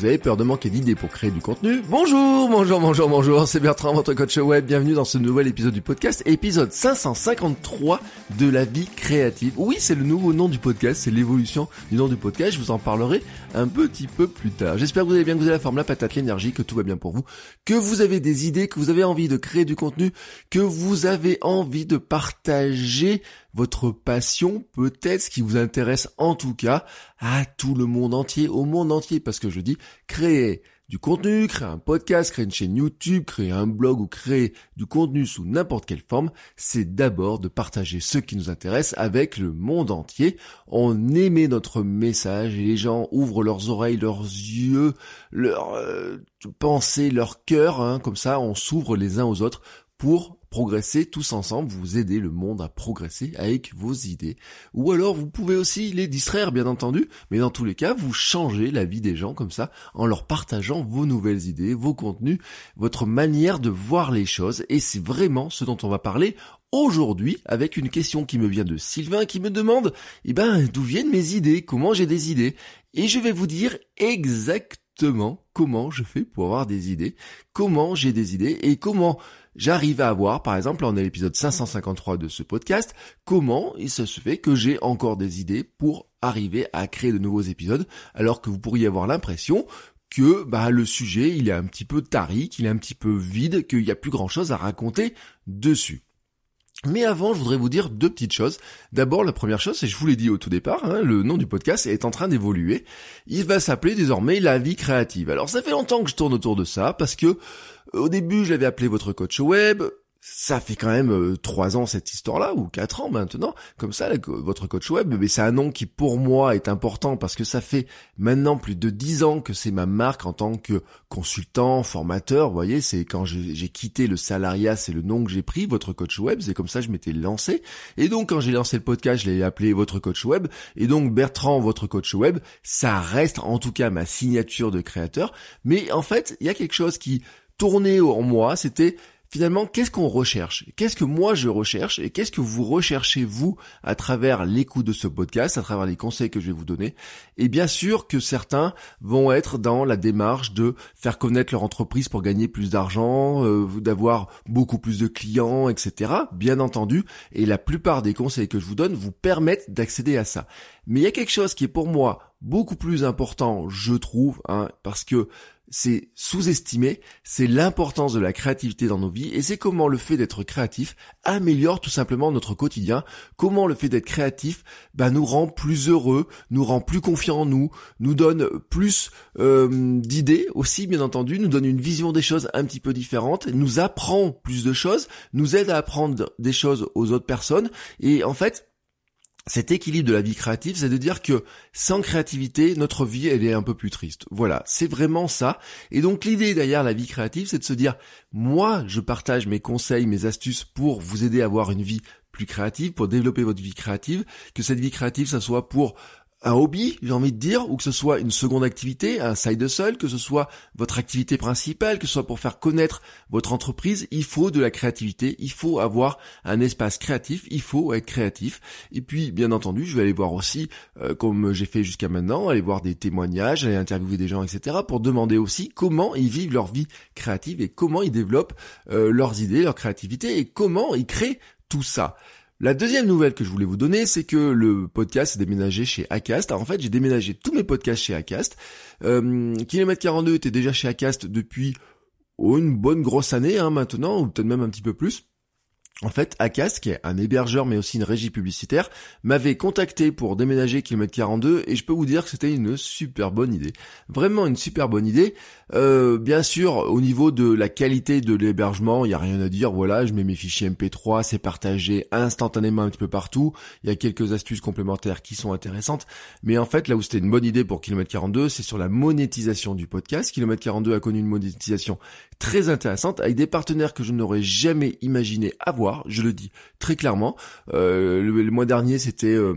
Vous avez peur de manquer d'idées pour créer du contenu Bonjour, bonjour, bonjour, bonjour, c'est Bertrand, votre coach web. Bienvenue dans ce nouvel épisode du podcast, épisode 553 de la vie créative. Oui, c'est le nouveau nom du podcast, c'est l'évolution du nom du podcast. Je vous en parlerai un petit peu plus tard. J'espère que vous allez bien, que vous avez la forme, la patate, l'énergie, que tout va bien pour vous, que vous avez des idées, que vous avez envie de créer du contenu, que vous avez envie de partager votre passion, peut-être ce qui vous intéresse en tout cas à tout le monde entier, au monde entier, parce que je dis créer du contenu, créer un podcast, créer une chaîne YouTube, créer un blog ou créer du contenu sous n'importe quelle forme, c'est d'abord de partager ce qui nous intéresse avec le monde entier. On émet notre message et les gens ouvrent leurs oreilles, leurs yeux, leurs euh, pensées, leur cœur, hein, comme ça on s'ouvre les uns aux autres pour progresser tous ensemble, vous aider le monde à progresser avec vos idées. Ou alors vous pouvez aussi les distraire bien entendu, mais dans tous les cas vous changez la vie des gens comme ça en leur partageant vos nouvelles idées, vos contenus, votre manière de voir les choses. Et c'est vraiment ce dont on va parler aujourd'hui avec une question qui me vient de Sylvain qui me demande eh ben d'où viennent mes idées, comment j'ai des idées? Et je vais vous dire exactement comment je fais pour avoir des idées, comment j'ai des idées et comment j'arrive à avoir, par exemple, on est l'épisode 553 de ce podcast, comment il se fait que j'ai encore des idées pour arriver à créer de nouveaux épisodes, alors que vous pourriez avoir l'impression que bah, le sujet il est un petit peu tari, qu'il est un petit peu vide, qu'il n'y a plus grand chose à raconter dessus. Mais avant, je voudrais vous dire deux petites choses. D'abord, la première chose, c'est je vous l'ai dit au tout départ, hein, le nom du podcast est en train d'évoluer. Il va s'appeler désormais La vie créative. Alors ça fait longtemps que je tourne autour de ça, parce que au début, je l'avais appelé votre coach web ça fait quand même euh, trois ans cette histoire-là ou quatre ans maintenant, comme ça, votre coach web. Mais c'est un nom qui pour moi est important parce que ça fait maintenant plus de dix ans que c'est ma marque en tant que consultant, formateur. Vous voyez, c'est quand j'ai quitté le salariat, c'est le nom que j'ai pris, votre coach web. C'est comme ça que je m'étais lancé. Et donc quand j'ai lancé le podcast, je l'ai appelé votre coach web. Et donc Bertrand, votre coach web, ça reste en tout cas ma signature de créateur. Mais en fait, il y a quelque chose qui tournait en moi, c'était finalement, qu'est-ce qu'on recherche? Qu'est-ce que moi je recherche? Et qu'est-ce que vous recherchez vous à travers l'écoute de ce podcast, à travers les conseils que je vais vous donner? Et bien sûr que certains vont être dans la démarche de faire connaître leur entreprise pour gagner plus d'argent, euh, d'avoir beaucoup plus de clients, etc. Bien entendu, et la plupart des conseils que je vous donne vous permettent d'accéder à ça. Mais il y a quelque chose qui est pour moi beaucoup plus important, je trouve, hein, parce que c'est sous-estimé, c'est l'importance de la créativité dans nos vies et c'est comment le fait d'être créatif améliore tout simplement notre quotidien, comment le fait d'être créatif bah, nous rend plus heureux, nous rend plus confiants en nous, nous donne plus euh, d'idées aussi bien entendu, nous donne une vision des choses un petit peu différente, nous apprend plus de choses, nous aide à apprendre des choses aux autres personnes. Et en fait cet équilibre de la vie créative, c'est de dire que sans créativité, notre vie, elle est un peu plus triste. Voilà, c'est vraiment ça. Et donc l'idée derrière la vie créative, c'est de se dire, moi, je partage mes conseils, mes astuces pour vous aider à avoir une vie plus créative, pour développer votre vie créative, que cette vie créative, ça soit pour un hobby, j'ai envie de dire, ou que ce soit une seconde activité, un side hustle, que ce soit votre activité principale, que ce soit pour faire connaître votre entreprise, il faut de la créativité, il faut avoir un espace créatif, il faut être créatif. Et puis, bien entendu, je vais aller voir aussi, euh, comme j'ai fait jusqu'à maintenant, aller voir des témoignages, aller interviewer des gens, etc., pour demander aussi comment ils vivent leur vie créative et comment ils développent euh, leurs idées, leur créativité et comment ils créent tout ça. La deuxième nouvelle que je voulais vous donner, c'est que le podcast est déménagé chez Acast. Alors en fait, j'ai déménagé tous mes podcasts chez Acast. Euh, Kilomètre 42 était déjà chez Acast depuis oh, une bonne grosse année hein, maintenant, ou peut-être même un petit peu plus. en fait, Acast, qui est un hébergeur mais aussi une régie publicitaire, m'avait contacté pour déménager kilomètre 42 et je peux vous dire que c'était une super bonne idée. Vraiment une super bonne idée. Euh, bien sûr, au niveau de la qualité de l'hébergement, il n'y a rien à dire. Voilà, je mets mes fichiers MP3, c'est partagé instantanément un petit peu partout. Il y a quelques astuces complémentaires qui sont intéressantes. Mais en fait, là où c'était une bonne idée pour kilomètre 42, c'est sur la monétisation du podcast. Kilomètre 42 a connu une monétisation très intéressante avec des partenaires que je n'aurais jamais imaginé avoir je le dis très clairement. Euh, le, mois dernier, c'était euh,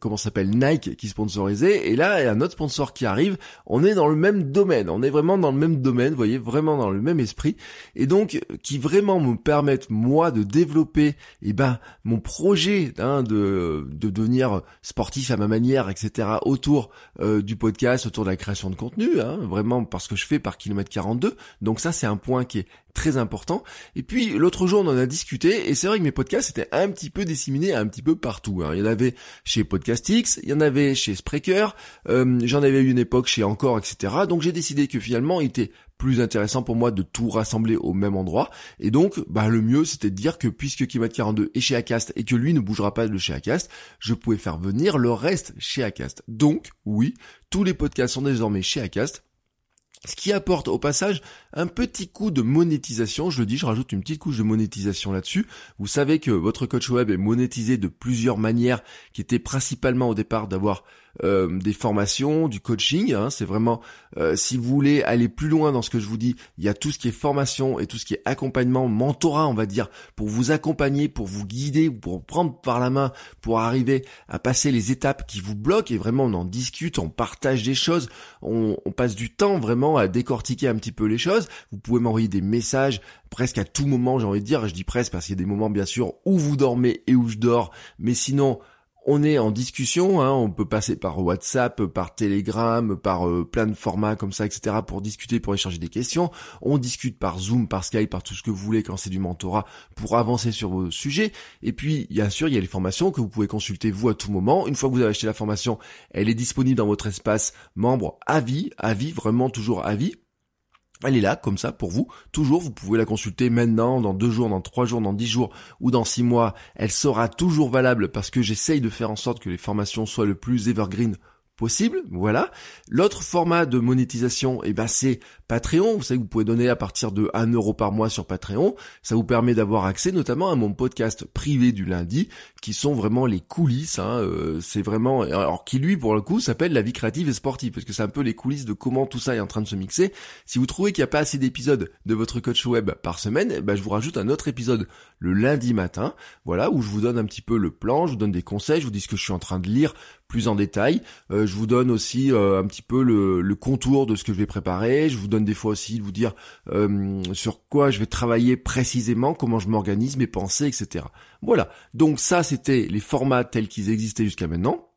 comment s'appelle Nike qui sponsorisait, et là, il y a un autre sponsor qui arrive. On est dans le même domaine, on est vraiment dans même domaine, voyez, vraiment dans le même esprit, et donc qui vraiment me permettent moi de développer, eh ben, mon projet hein, de de devenir sportif à ma manière, etc. Autour euh, du podcast, autour de la création de contenu, hein, vraiment parce que je fais par kilomètre 42. Donc ça, c'est un point qui est très important. Et puis l'autre jour on en a discuté et c'est vrai que mes podcasts étaient un petit peu disséminés un petit peu partout. Hein. Il y en avait chez Podcastix, il y en avait chez Spreaker, euh, j'en avais eu une époque chez Encore, etc. Donc j'ai décidé que finalement il était plus intéressant pour moi de tout rassembler au même endroit. Et donc, bah, le mieux, c'était de dire que puisque Kimat 42 est chez Acast et que lui ne bougera pas de chez Acast, je pouvais faire venir le reste chez Acast. Donc, oui, tous les podcasts sont désormais chez Acast. Ce qui apporte au passage un petit coup de monétisation, je le dis, je rajoute une petite couche de monétisation là-dessus. Vous savez que votre coach web est monétisé de plusieurs manières, qui étaient principalement au départ d'avoir euh, des formations, du coaching. Hein, c'est vraiment, euh, si vous voulez aller plus loin dans ce que je vous dis, il y a tout ce qui est formation et tout ce qui est accompagnement, mentorat, on va dire, pour vous accompagner, pour vous guider, pour prendre par la main, pour arriver à passer les étapes qui vous bloquent. Et vraiment, on en discute, on partage des choses, on, on passe du temps vraiment à décortiquer un petit peu les choses. Vous pouvez m'envoyer des messages presque à tout moment, j'ai envie de dire. Je dis presque parce qu'il y a des moments, bien sûr, où vous dormez et où je dors. Mais sinon, on est en discussion, hein, on peut passer par WhatsApp, par Telegram, par euh, plein de formats comme ça, etc. pour discuter, pour échanger des questions. On discute par Zoom, par Skype, par tout ce que vous voulez quand c'est du mentorat pour avancer sur vos sujets. Et puis, bien sûr, il y a les formations que vous pouvez consulter vous à tout moment. Une fois que vous avez acheté la formation, elle est disponible dans votre espace membre à vie, à vie, vraiment toujours à vie. Elle est là, comme ça, pour vous. Toujours, vous pouvez la consulter maintenant, dans deux jours, dans trois jours, dans dix jours ou dans six mois. Elle sera toujours valable parce que j'essaye de faire en sorte que les formations soient le plus evergreen possible, voilà. L'autre format de monétisation, eh ben, c'est Patreon. Vous savez que vous pouvez donner à partir de 1 euro par mois sur Patreon. Ça vous permet d'avoir accès notamment à mon podcast privé du lundi, qui sont vraiment les coulisses. Hein, euh, c'est vraiment, alors qui lui pour le coup s'appelle la vie créative et sportive, parce que c'est un peu les coulisses de comment tout ça est en train de se mixer. Si vous trouvez qu'il n'y a pas assez d'épisodes de votre coach web par semaine, eh ben, je vous rajoute un autre épisode le lundi matin, voilà, où je vous donne un petit peu le plan, je vous donne des conseils, je vous dis ce que je suis en train de lire plus en détail. Euh, je vous donne aussi euh, un petit peu le, contour de ce que je vais préparer. Je vous donne des fois aussi de vous dire euh, sur quoi je vais travailler précisément, comment je m'organise, mes pensées, etc. Voilà. Donc ça, c'était les formats tels qu'ils existaient jusqu'à maintenant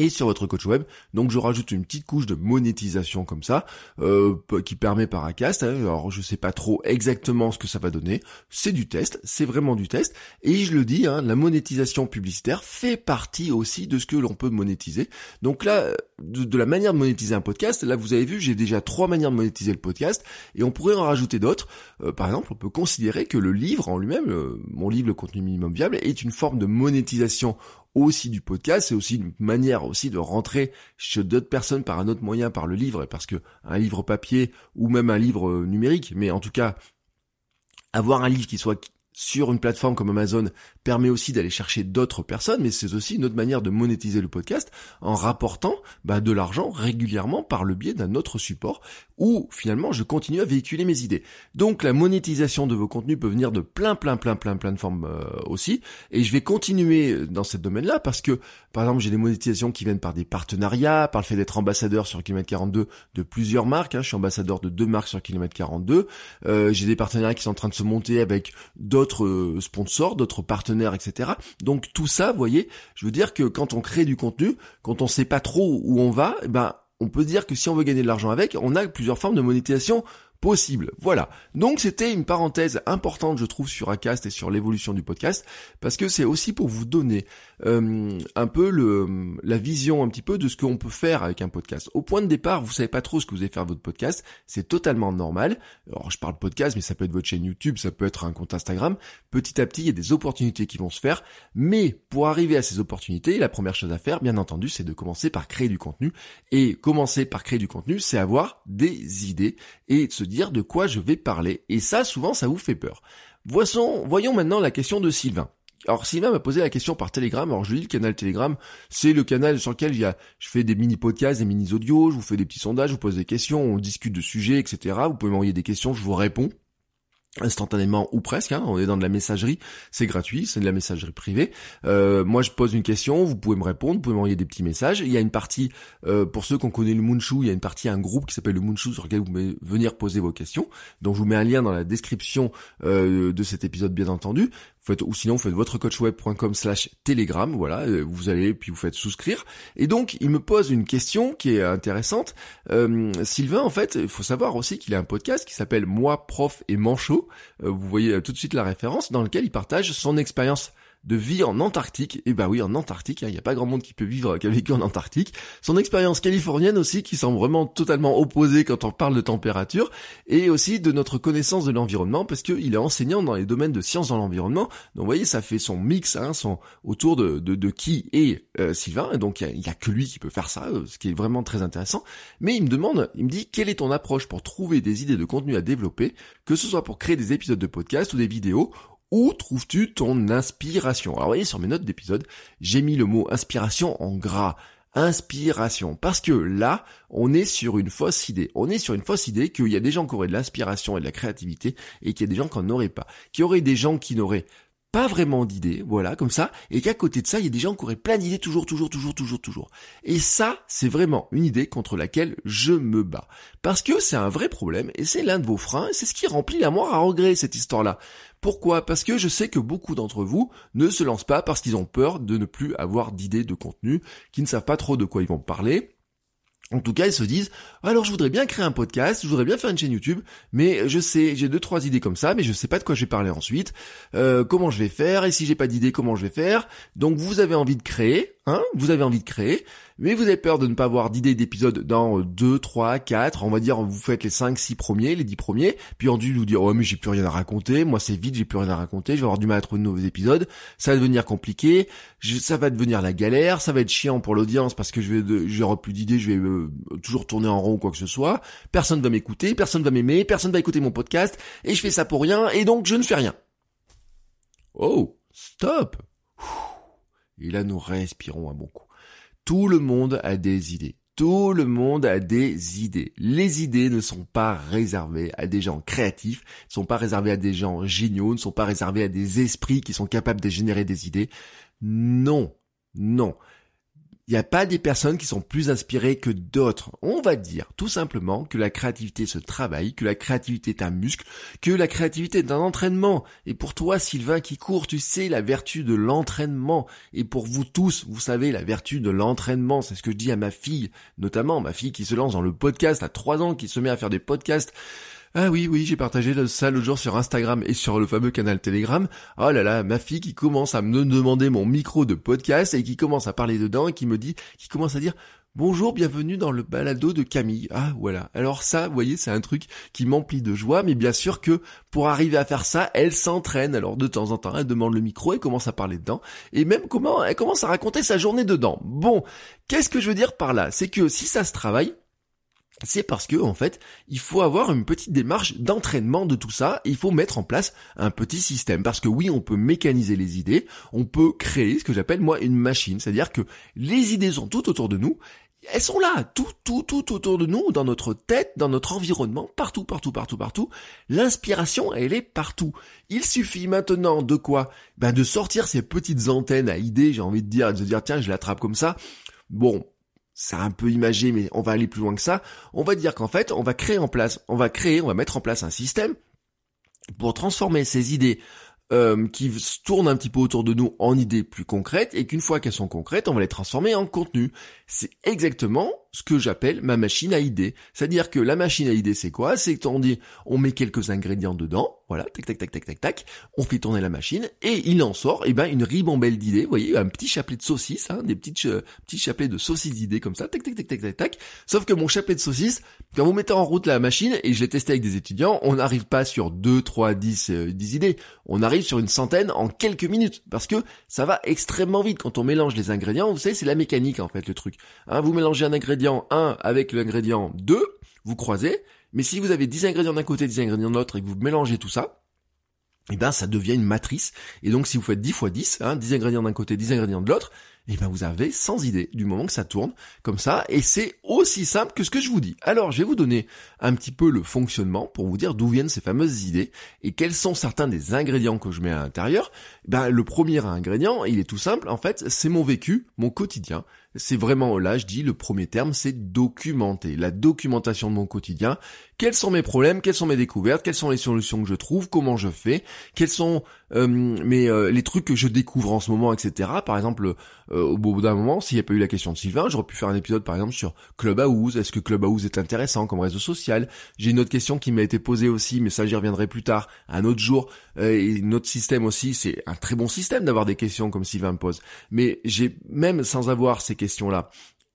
et sur votre coach web. Donc je rajoute une petite couche de monétisation comme ça, euh, qui permet par Acast. Hein. alors je sais pas trop exactement ce que ça va donner. C'est du test, c'est vraiment du test. Et je le dis, hein, la monétisation publicitaire fait partie aussi de ce que l'on peut monétiser. Donc là, de, la manière de monétiser un podcast, là vous avez vu, j'ai déjà trois manières de monétiser le podcast, et on pourrait en rajouter d'autres. Euh, par exemple, on peut considérer que le livre en lui-même, euh, mon livre Le contenu minimum viable, est une forme de monétisation aussi du podcast, c'est aussi une manière aussi de rentrer chez d'autres personnes par un autre moyen, par le livre, parce que un livre papier ou même un livre euh, numérique, mais en tout cas avoir un livre qui soit sur une plateforme comme Amazon permet aussi d'aller chercher d'autres personnes, mais c'est aussi une autre manière de monétiser le podcast en rapportant bah, de l'argent régulièrement par le biais d'un autre support où finalement je continue à véhiculer mes idées. Donc la monétisation de vos contenus peut venir de plein plein plein plein plein de formes euh, aussi, et je vais continuer dans ce domaine-là parce que par exemple j'ai des monétisations qui viennent par des partenariats, par le fait d'être ambassadeur sur Kilomètre 42 de plusieurs marques, hein. je suis ambassadeur de deux marques sur Kilomètre 42, euh, j'ai des partenariats qui sont en train de se monter avec d'autres euh, sponsors, d'autres partenaires, etc. Donc tout ça, vous voyez, je veux dire que quand on crée du contenu, quand on sait pas trop où on va, eh ben on peut dire que si on veut gagner de l'argent avec, on a plusieurs formes de monétisation possible. Voilà. Donc c'était une parenthèse importante, je trouve, sur Acast et sur l'évolution du podcast, parce que c'est aussi pour vous donner euh, un peu la vision un petit peu de ce qu'on peut faire avec un podcast. Au point de départ, vous savez pas trop ce que vous allez faire votre podcast, c'est totalement normal. Alors je parle podcast, mais ça peut être votre chaîne YouTube, ça peut être un compte Instagram. Petit à petit, il y a des opportunités qui vont se faire, mais pour arriver à ces opportunités, la première chose à faire, bien entendu, c'est de commencer par créer du contenu. Et commencer par créer du contenu, c'est avoir des idées et se dire de quoi je vais parler. Et ça, souvent, ça vous fait peur. Voyons, voyons maintenant la question de Sylvain. Alors Sylvain m'a posé la question par Telegram. Alors je dis le canal Telegram, c'est le canal sur lequel y a, je fais des mini podcasts, des mini audios, je vous fais des petits sondages, je vous pose des questions, on discute de sujets, etc. Vous pouvez m'envoyer des questions, je vous réponds instantanément ou presque, hein, on est dans de la messagerie, c'est gratuit, c'est de la messagerie privée. Euh, moi je pose une question, vous pouvez me répondre, vous pouvez m'envoyer des petits messages. Il y a une partie, euh, pour ceux qui ont connu le Moonshoe, il y a une partie, un groupe qui s'appelle le Moonshoe sur lequel vous pouvez venir poser vos questions. Donc je vous mets un lien dans la description euh, de cet épisode bien entendu ou sinon vous faites votrecoachweb.com slash telegram, voilà, euh, vous allez puis vous faites souscrire. Et donc il me pose une question qui est intéressante. Euh, Sylvain, en fait, il faut savoir aussi qu'il a un podcast qui s'appelle Moi, prof et manchot. Euh, vous voyez tout de suite la référence, dans lequel il partage son expérience de vie en Antarctique. Et eh bah oui, en Antarctique, hein, il n'y a pas grand monde qui peut vivre, qui a vécu en Antarctique. Son expérience californienne aussi, qui semble vraiment totalement opposée quand on parle de température, et aussi de notre connaissance de l'environnement, parce qu'il est enseignant dans les domaines de sciences dans l'environnement. Donc vous voyez, ça fait son mix, hein, son autour de, de, de qui est euh, Sylvain. Et donc il n'y a, que lui qui peut faire ça, euh, ce qui est vraiment très intéressant. Mais il me demande, il me dit, quelle est ton approche pour trouver des idées de contenu à développer, que ce soit pour créer des épisodes de podcast ou des vidéos, où trouves-tu ton inspiration? Alors vous voyez sur mes notes d'épisode, j'ai mis le mot inspiration en gras. Inspiration. Parce que là, on est sur une fausse idée. On est sur une fausse idée qu'il y a des gens qui auraient de l'inspiration et de la créativité et qu'il y a des gens qui n'en auraient pas. Qu'il y aurait des gens qui n'auraient pas vraiment d'idées, voilà, comme ça, et qu'à côté de ça, il y a des gens qui auraient plein d'idées toujours, toujours, toujours, toujours, toujours. Et ça, c'est vraiment une idée contre laquelle je me bats. Parce que c'est un vrai problème, et c'est l'un de vos freins, et c'est ce qui remplit la moire à regret, cette histoire-là. Pourquoi? Parce que je sais que beaucoup d'entre vous ne se lancent pas parce qu'ils ont peur de ne plus avoir d'idées de contenu, qui ne savent pas trop de quoi ils vont parler, en tout cas, ils se disent, alors je voudrais bien créer un podcast, je voudrais bien faire une chaîne YouTube, mais je sais, j'ai deux trois idées comme ça, mais je sais pas de quoi je vais parler ensuite, euh, comment je vais faire, et si j'ai pas d'idée, comment je vais faire? Donc vous avez envie de créer, hein, vous avez envie de créer, mais vous avez peur de ne pas avoir d'idées d'épisodes dans 2, 3, 4, on va dire vous faites les 5, 6 premiers, les 10 premiers, puis ensuite vous dire oh mais j'ai plus rien à raconter, moi c'est vite, j'ai plus rien à raconter, je vais avoir du mal à trouver de nouveaux épisodes, ça va devenir compliqué, ça va devenir la galère, ça va être chiant pour l'audience parce que je vais j'aurai plus d'idées, je vais euh, toujours tourner en rond ou quoi que ce soit, personne va m'écouter, personne va m'aimer, personne va écouter mon podcast, et je fais ça pour rien, et donc je ne fais rien. Oh, stop. Et là nous respirons un bon coup. Tout le monde a des idées. Tout le monde a des idées. Les idées ne sont pas réservées à des gens créatifs, ne sont pas réservées à des gens géniaux, ne sont pas réservées à des esprits qui sont capables de générer des idées. Non, non. Il n'y a pas des personnes qui sont plus inspirées que d'autres. On va dire tout simplement que la créativité se travaille, que la créativité est un muscle, que la créativité est un entraînement. Et pour toi, Sylvain qui court, tu sais la vertu de l'entraînement. Et pour vous tous, vous savez la vertu de l'entraînement. C'est ce que je dis à ma fille, notamment ma fille qui se lance dans le podcast à 3 ans, qui se met à faire des podcasts. Ah oui, oui, j'ai partagé ça le jour sur Instagram et sur le fameux canal Telegram. Oh là là, ma fille qui commence à me demander mon micro de podcast et qui commence à parler dedans et qui me dit, qui commence à dire, Bonjour, bienvenue dans le balado de Camille. Ah voilà. Alors ça, vous voyez, c'est un truc qui m'emplit de joie, mais bien sûr que pour arriver à faire ça, elle s'entraîne. Alors de temps en temps, elle demande le micro, et commence à parler dedans, et même comment elle commence à raconter sa journée dedans. Bon, qu'est-ce que je veux dire par là? C'est que si ça se travaille, c'est parce que en fait, il faut avoir une petite démarche d'entraînement de tout ça, et il faut mettre en place un petit système. Parce que oui, on peut mécaniser les idées, on peut créer ce que j'appelle moi une machine, c'est-à-dire que les idées sont toutes autour de nous, elles sont là, tout, tout, tout autour de nous, dans notre tête, dans notre environnement, partout, partout, partout, partout. L'inspiration, elle est partout. Il suffit maintenant de quoi? Ben de sortir ces petites antennes à idées, j'ai envie de dire, de se dire tiens, je l'attrape comme ça. Bon, c'est un peu imagé, mais on va aller plus loin que ça. On va dire qu'en fait, on va créer en place, on va créer, on va mettre en place un système pour transformer ces idées euh, qui tournent un petit peu autour de nous en idées plus concrètes et qu'une fois qu'elles sont concrètes, on va les transformer en contenu. C'est exactement ce que j'appelle ma machine à idées. C'est-à-dire que la machine à idées, c'est quoi? C'est qu'on dit, on met quelques ingrédients dedans, voilà, tac, tac, tac, tac, tac, tac, on fait tourner la machine, et il en sort, eh ben, une ribambelle d'idées, vous voyez, un petit chapelet de saucisses, hein, des petites, euh, petits chapelets de saucisses d'idées comme ça, tac, tac, tac, tac, tac, tac. Sauf que mon chapelet de saucisses, quand vous mettez en route la machine, et je l'ai testé avec des étudiants, on n'arrive pas sur 2, 3, 10, 10 idées, on arrive sur une centaine en quelques minutes, parce que ça va extrêmement vite quand on mélange les ingrédients, vous savez, c'est la mécanique en fait le truc. Hein, vous mélangez un ingrédient 1 avec l'ingrédient 2, vous croisez, mais si vous avez 10 ingrédients d'un côté, 10 ingrédients de l'autre et que vous mélangez tout ça, eh ben ça devient une matrice. Et donc si vous faites 10 fois 10, hein, 10 ingrédients d'un côté, 10 ingrédients de l'autre, eh ben vous avez 100 idées du moment que ça tourne comme ça et c'est aussi simple que ce que je vous dis. Alors je vais vous donner un petit peu le fonctionnement pour vous dire d'où viennent ces fameuses idées et quels sont certains des ingrédients que je mets à l'intérieur. Ben le premier ingrédient, il est tout simple en fait, c'est mon vécu, mon quotidien c'est vraiment là, je dis, le premier terme, c'est documenter. La documentation de mon quotidien. Quels sont mes problèmes, quelles sont mes découvertes, quelles sont les solutions que je trouve, comment je fais, quels sont euh, mes, euh, les trucs que je découvre en ce moment, etc. Par exemple, euh, au bout d'un moment, s'il n'y a pas eu la question de Sylvain, j'aurais pu faire un épisode par exemple sur Clubhouse. Est-ce que Clubhouse est intéressant comme réseau social? J'ai une autre question qui m'a été posée aussi, mais ça j'y reviendrai plus tard, un autre jour. et notre système aussi, c'est un très bon système d'avoir des questions comme Sylvain me pose. Mais j'ai même sans avoir ces questions-là,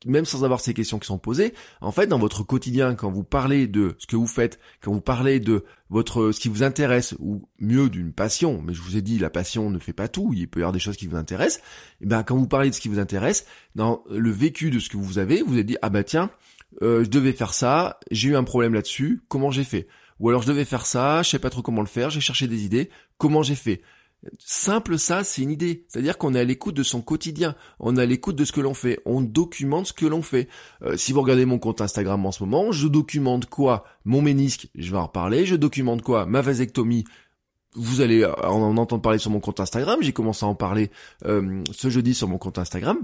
même sans avoir ces questions qui sont posées, en fait, dans votre quotidien, quand vous parlez de ce que vous faites, quand vous parlez de votre ce qui vous intéresse, ou mieux d'une passion, mais je vous ai dit, la passion ne fait pas tout, il peut y avoir des choses qui vous intéressent, et eh ben quand vous parlez de ce qui vous intéresse, dans le vécu de ce que vous avez, vous avez dit, ah bah tiens, euh, je devais faire ça, j'ai eu un problème là-dessus, comment j'ai fait? Ou alors je devais faire ça, je sais pas trop comment le faire, j'ai cherché des idées, comment j'ai fait? Simple ça, c'est une idée. C'est-à-dire qu'on est à l'écoute de son quotidien. On est à l'écoute de ce que l'on fait. On documente ce que l'on fait. Euh, si vous regardez mon compte Instagram en ce moment, je documente quoi? Mon ménisque, je vais en reparler. Je documente quoi? Ma vasectomie. Vous allez en entendre parler sur mon compte Instagram. J'ai commencé à en parler euh, ce jeudi sur mon compte Instagram.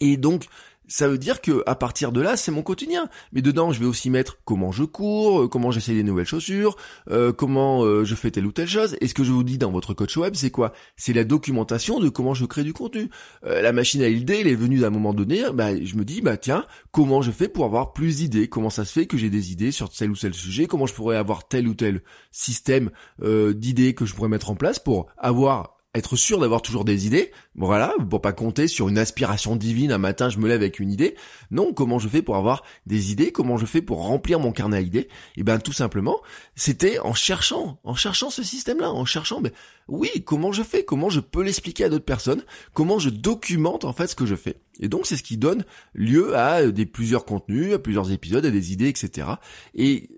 Et donc, ça veut dire que à partir de là, c'est mon quotidien. Mais dedans, je vais aussi mettre comment je cours, euh, comment j'essaie des nouvelles chaussures, euh, comment euh, je fais telle ou telle chose. Et ce que je vous dis dans votre coach web, c'est quoi? C'est la documentation de comment je crée du contenu. la machine à idées, elle est venue d'un moment donné. Bah, je me dis, bah tiens, comment je fais pour avoir plus d'idées? Comment ça se fait que j'ai des idées sur tel ou tel sujet? Comment je pourrais avoir tel ou tel système d'idées que je pourrais mettre en place pour avoir être sûr d'avoir toujours des idées, voilà, pour pas compter sur une aspiration divine, un matin je me lève avec une idée. Non, comment je fais pour avoir des idées, comment je fais pour remplir mon carnet à idées? Eh ben tout simplement, c'était en cherchant, en cherchant ce système-là, en cherchant, ben oui, comment je fais, comment je peux l'expliquer à d'autres personnes, comment je documente en fait ce que je fais? Et donc c'est ce qui donne lieu à des plusieurs contenus, à plusieurs épisodes, à des idées, etc. Et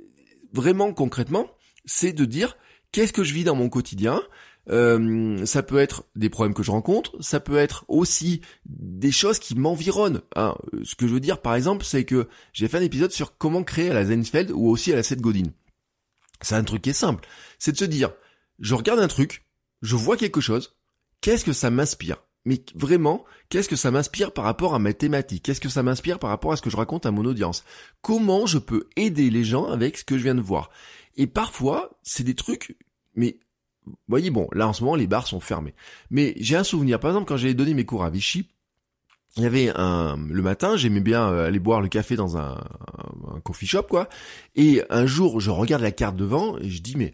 vraiment concrètement, c'est de dire qu'est-ce que je vis dans mon quotidien, euh, ça peut être des problèmes que je rencontre, ça peut être aussi des choses qui m'environnent. Hein. Ce que je veux dire par exemple, c'est que j'ai fait un épisode sur comment créer à la Zenfeld ou aussi à la Seth Godin. C'est un truc qui est simple, c'est de se dire, je regarde un truc, je vois quelque chose, qu'est-ce que ça m'inspire? Mais vraiment, qu'est-ce que ça m'inspire par rapport à mes thématiques Qu'est-ce que ça m'inspire par rapport à ce que je raconte à mon audience? Comment je peux aider les gens avec ce que je viens de voir? Et parfois, c'est des trucs, mais vous voyez, bon, là en ce moment les bars sont fermés. Mais j'ai un souvenir, par exemple quand j'avais donné mes cours à Vichy, il y avait un le matin, j'aimais bien euh, aller boire le café dans un, un, coffee shop quoi. Et un jour, je regarde la carte devant et je dis mais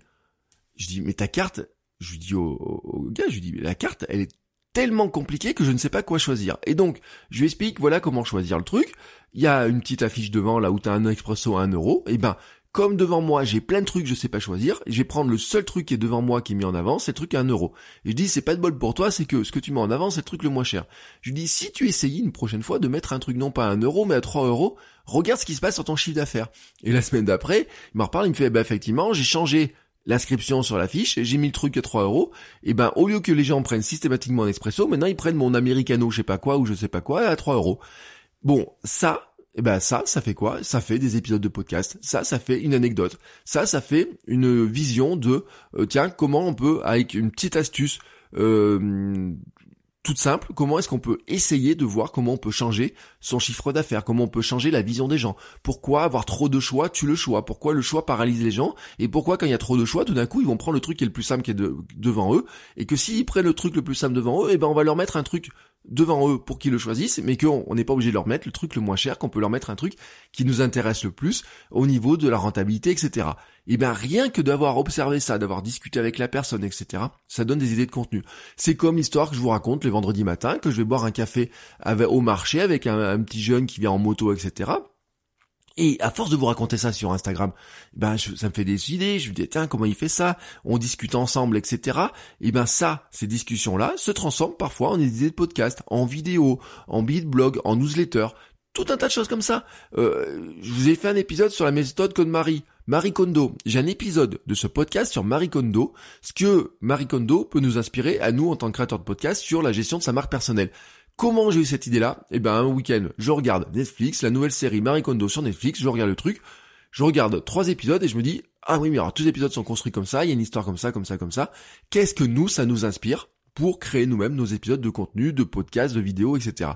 je dis mais ta carte, je lui dis au, gars, je lui dis mais la carte, elle est tellement compliquée que je ne sais pas quoi choisir. Et donc, je lui explique voilà comment choisir le truc. Il y a une petite affiche devant là où tu as un expresso à 1 euro. Et ben comme devant moi j'ai plein de trucs je sais pas choisir, je vais prendre le seul truc qui est devant moi qui est mis en avant, c'est le truc à 1 euro. Et je dis c'est pas de bol pour toi, c'est que ce que tu mets en avant c'est le truc le moins cher. Je dis si tu essayes une prochaine fois de mettre un truc non pas à 1 euro mais à 3 euros, regarde ce qui se passe sur ton chiffre d'affaires. Et la semaine d'après, il me reparle, il me fait bah effectivement j'ai changé l'inscription sur la fiche, j'ai mis le truc à 3 euros, et ben au lieu que les gens prennent systématiquement un expresso, maintenant ils prennent mon americano je sais pas quoi ou je sais pas quoi à 3 euros. Bon, ça, et eh ben ça, ça fait quoi? Ça fait des épisodes de podcast. Ça, ça fait une anecdote. Ça, ça fait une vision de euh, tiens comment on peut avec une petite astuce euh, toute simple, comment est-ce qu'on peut essayer de voir comment on peut changer son chiffre d'affaires, comment on peut changer la vision des gens? Pourquoi avoir trop de choix tue le choix? Pourquoi le choix paralyse les gens? Et pourquoi quand il y a trop de choix, tout d'un coup ils vont prendre le truc qui est le plus simple qui est devant eux? Et que s'ils prennent le truc le plus simple devant eux, et eh ben on va leur mettre un truc devant eux pour qu'ils le choisissent, mais qu'on n'est pas obligé de leur mettre le truc le moins cher, qu'on peut leur mettre un truc qui nous intéresse le plus au niveau de la rentabilité, etc. Et bien rien que d'avoir observé ça, d'avoir discuté avec la personne, etc., ça donne des idées de contenu. C'est comme l'histoire que je vous raconte le vendredi matin, que je vais boire un café au marché avec un petit jeune qui vient en moto, etc. Et à force de vous raconter ça sur Instagram, ben ça me fait des idées. Je me dis tiens comment il fait ça? On discute ensemble, etc. Et ben ça, ces discussions-là se transforment parfois en idées de podcast, en vidéo, en beat blog, en newsletter, tout un tas de choses comme ça. Euh, je vous ai fait un épisode sur la méthode Code Marie. Marie Kondo. J'ai un épisode de ce podcast sur Marie Kondo, ce que Marie Kondo peut nous inspirer à nous en tant que créateur de podcast sur la gestion de sa marque personnelle. Comment j'ai eu cette idée-là? Eh ben un week-end, je regarde Netflix, la nouvelle série Marie Kondo sur Netflix, je regarde le truc, je regarde trois épisodes et je me dis ah oui mais alors tous les épisodes sont construits comme ça, il y a une histoire comme ça, comme ça, comme ça. Qu'est-ce que nous ça nous inspire pour créer nous-mêmes nos épisodes de contenu, de podcasts, de vidéos, etc.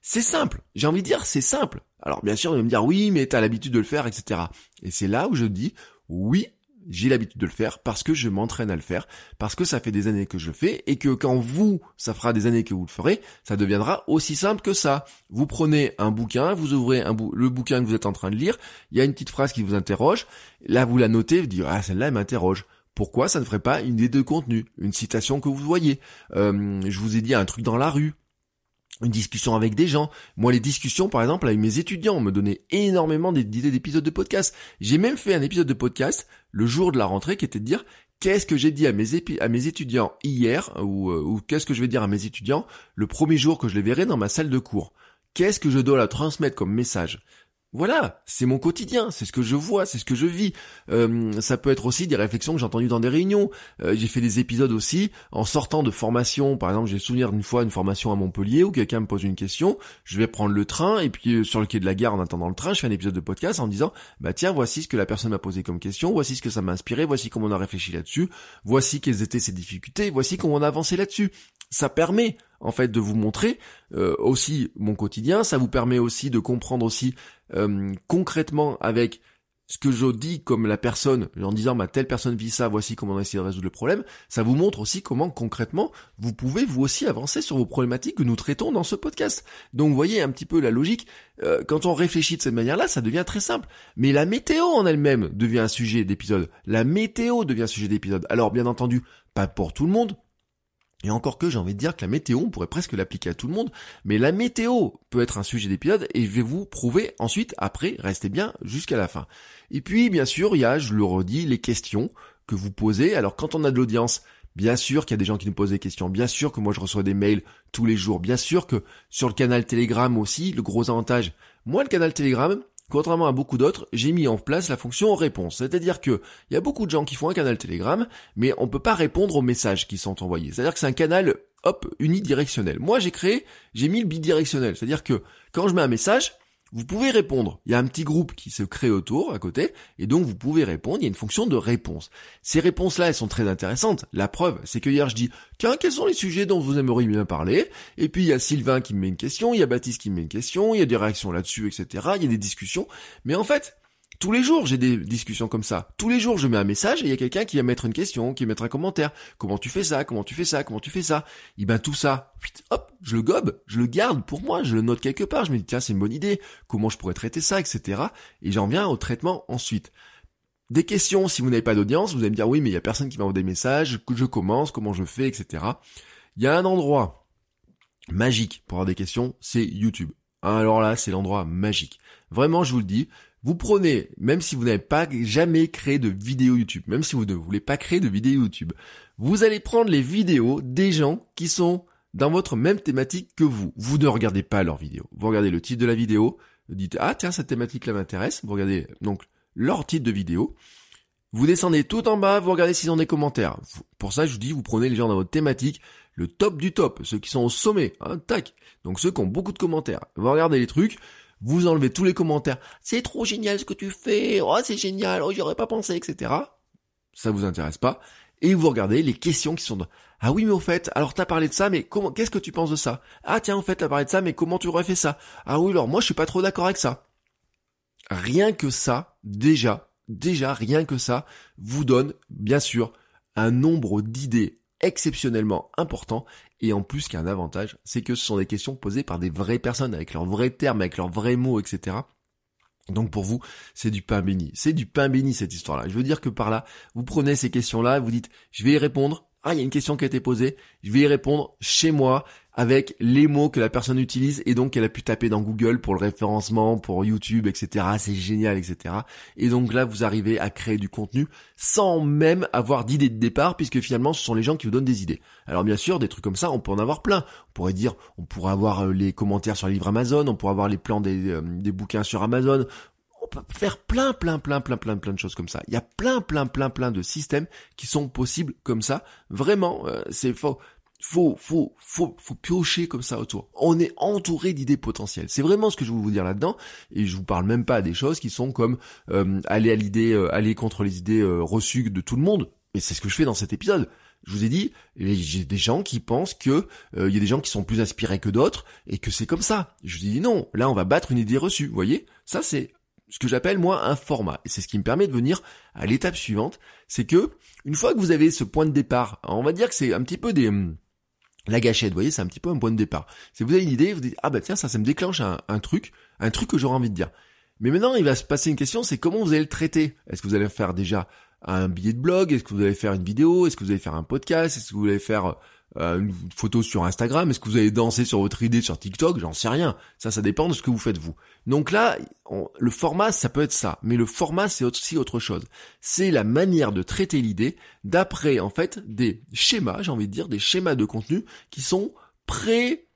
C'est simple. J'ai envie de dire c'est simple. Alors bien sûr, on va me dire oui mais t'as l'habitude de le faire, etc. Et c'est là où je dis oui j'ai l'habitude de le faire parce que je m'entraîne à le faire, parce que ça fait des années que je le fais et que quand vous, ça fera des années que vous le ferez, ça deviendra aussi simple que ça. Vous prenez un bouquin, vous ouvrez le bouquin que vous êtes en train de lire, il y a une petite phrase qui vous interroge, là vous la notez, vous dites ah celle-là elle m'interroge. Pourquoi ça ne ferait pas une idée de contenu, une citation que vous voyez? Euh, Je vous ai dit un truc dans la rue, une discussion avec des gens. Moi, les discussions, par exemple, avec mes étudiants, me donnaient énormément d'idées d'épisodes de podcast. J'ai même fait un épisode de podcast le jour de la rentrée qui était de dire qu'est-ce que j'ai dit à mes, à mes étudiants hier ou, euh, ou qu'est-ce que je vais dire à mes étudiants le premier jour que je les verrai dans ma salle de cours? Qu'est-ce que je dois leur transmettre comme message? Voilà, c'est mon quotidien, c'est ce que je vois, c'est ce que je vis. Euh, ça peut être aussi des réflexions que j'ai entendues dans des réunions. Euh, j'ai fait des épisodes aussi en sortant de formation. Par exemple, j'ai souvenir d'une fois une formation à Montpellier où quelqu'un me pose une question, je vais prendre le train et puis euh, sur le quai de la gare en attendant le train, je fais un épisode de podcast en disant bah tiens voici ce que la personne m'a posé comme question, voici ce que ça m'a inspiré, voici comment on a réfléchi là-dessus, voici quelles étaient ses difficultés, voici comment on a avancé là-dessus. Ça permet en fait de vous montrer aussi mon quotidien, ça vous permet aussi de comprendre aussi euh, concrètement avec ce que je dis comme la personne, en disant bah telle personne vit ça, voici comment on a essayé de résoudre le problème, ça vous montre aussi comment concrètement vous pouvez vous aussi avancer sur vos problématiques que nous traitons dans ce podcast. Donc vous voyez un petit peu la logique, euh, quand on réfléchit de cette manière-là, ça devient très simple. Mais la météo en elle-même devient un sujet d'épisode. La météo devient un sujet d'épisode. Alors bien entendu, pas pour tout le monde, et encore que j'ai envie de dire que la météo, on pourrait presque l'appliquer à tout le monde, mais la météo peut être un sujet d'épisode et je vais vous prouver ensuite, après, restez bien jusqu'à la fin. Et puis, bien sûr, il y a, je le redis, les questions que vous posez. Alors, quand on a de l'audience, bien sûr qu'il y a des gens qui nous posent des questions, bien sûr que moi je reçois des mails tous les jours, bien sûr que sur le canal Telegram aussi, le gros avantage, moi le canal Telegram, Contrairement à beaucoup d'autres, j'ai mis en place la fonction réponse. C'est-à-dire que il y a beaucoup de gens qui font un canal Telegram, mais on peut pas répondre aux messages qui sont envoyés. C'est-à-dire que c'est un canal, hop, unidirectionnel. Moi, j'ai créé, j'ai mis le bidirectionnel. C'est-à-dire que quand je mets un message, vous pouvez répondre. Il y a un petit groupe qui se crée autour, à côté, et donc vous pouvez répondre. Il y a une fonction de réponse. Ces réponses-là, elles sont très intéressantes. La preuve, c'est que hier je dis, tiens, quels sont les sujets dont vous aimeriez bien parler? Et puis il y a Sylvain qui me met une question, il y a Baptiste qui me met une question, il y a des réactions là-dessus, etc. Il y a des discussions. Mais en fait, tous les jours, j'ai des discussions comme ça. Tous les jours, je mets un message et il y a quelqu'un qui va mettre une question, qui va mettre un commentaire. Comment tu fais ça? Comment tu fais ça? Comment tu fais ça? Et ben tout ça, hop, je le gobe, je le garde pour moi, je le note quelque part. Je me dis tiens, c'est une bonne idée. Comment je pourrais traiter ça, etc. Et j'en viens au traitement ensuite. Des questions, si vous n'avez pas d'audience, vous allez me dire oui, mais il y a personne qui m'envoie des messages. Je commence, comment je fais, etc. Il y a un endroit magique pour avoir des questions, c'est YouTube. Alors là, c'est l'endroit magique. Vraiment, je vous le dis, vous prenez, même si vous n'avez pas jamais créé de vidéo YouTube, même si vous ne voulez pas créer de vidéo YouTube, vous allez prendre les vidéos des gens qui sont dans votre même thématique que vous. Vous ne regardez pas leurs vidéos. Vous regardez le titre de la vidéo, vous dites ah tiens cette thématique là m'intéresse. Vous regardez donc leur titre de vidéo. Vous descendez tout en bas, vous regardez s'ils ont des commentaires. Pour ça, je vous dis, vous prenez les gens dans votre thématique, le top du top, ceux qui sont au sommet, hein, tac. Donc ceux qui ont beaucoup de commentaires. Vous regardez les trucs, vous enlevez tous les commentaires. C'est trop génial ce que tu fais. Oh, c'est génial. Oh, j'y aurais pas pensé, etc. Ça vous intéresse pas. Et vous regardez les questions qui sont ah oui, mais au fait, alors t'as parlé de ça, mais comment, qu'est-ce que tu penses de ça? Ah tiens, en fait, t'as parlé de ça, mais comment tu aurais fait ça? Ah oui, alors moi, je suis pas trop d'accord avec ça. Rien que ça, déjà, déjà, rien que ça, vous donne, bien sûr, un nombre d'idées exceptionnellement important Et en plus, qu'il y a un avantage, c'est que ce sont des questions posées par des vraies personnes, avec leurs vrais termes, avec leurs vrais mots, etc. Donc pour vous, c'est du pain béni. C'est du pain béni cette histoire-là. Je veux dire que par là, vous prenez ces questions-là, vous dites, je vais y répondre. Ah, il y a une question qui a été posée. Je vais y répondre chez moi avec les mots que la personne utilise et donc qu'elle a pu taper dans Google pour le référencement, pour YouTube, etc. C'est génial, etc. Et donc là, vous arrivez à créer du contenu sans même avoir d'idée de départ puisque finalement, ce sont les gens qui vous donnent des idées. Alors bien sûr, des trucs comme ça, on peut en avoir plein. On pourrait dire, on pourrait avoir euh, les commentaires sur les livres Amazon, on pourrait avoir les plans des, euh, des bouquins sur Amazon, on peut faire plein, plein, plein, plein, plein, plein de choses comme ça. Il y a plein, plein, plein, plein de systèmes qui sont possibles comme ça. Vraiment, euh, c'est faux faut, faut, faut, faut piocher comme ça autour. On est entouré d'idées potentielles. C'est vraiment ce que je veux vous dire là-dedans. Et je vous parle même pas des choses qui sont comme euh, aller à l'idée, euh, aller contre les idées euh, reçues de tout le monde. Mais c'est ce que je fais dans cet épisode. Je vous ai dit, j'ai des gens qui pensent que il y a des gens qui sont plus inspirés que d'autres et que c'est comme ça. Je vous ai dit non, là on va battre une idée reçue. Vous voyez, ça c'est ce que j'appelle moi un format. Et c'est ce qui me permet de venir à l'étape suivante, c'est que une fois que vous avez ce point de départ, on va dire que c'est un petit peu des hum, la gâchette, vous voyez, c'est un petit peu un point de départ. Si vous avez une idée, vous dites, ah bah tiens, ça, ça me déclenche un, truc, un truc que j'aurais envie de dire. Mais maintenant, il va se passer une question, c'est comment vous allez le traiter? Est-ce que vous allez faire déjà un billet de blog? Est-ce que vous allez faire une vidéo? Est-ce que vous allez faire un podcast? Est-ce que vous allez faire euh, une photo sur Instagram Est-ce que vous allez danser sur votre idée sur TikTok? J'en sais rien. Ça, ça dépend de ce que vous faites vous. Donc là, le format, ça peut être ça. Mais le format, c'est aussi autre chose. C'est la manière de traiter l'idée d'après, en fait, des schémas, j'ai envie de dire, des schémas de contenu qui sont pré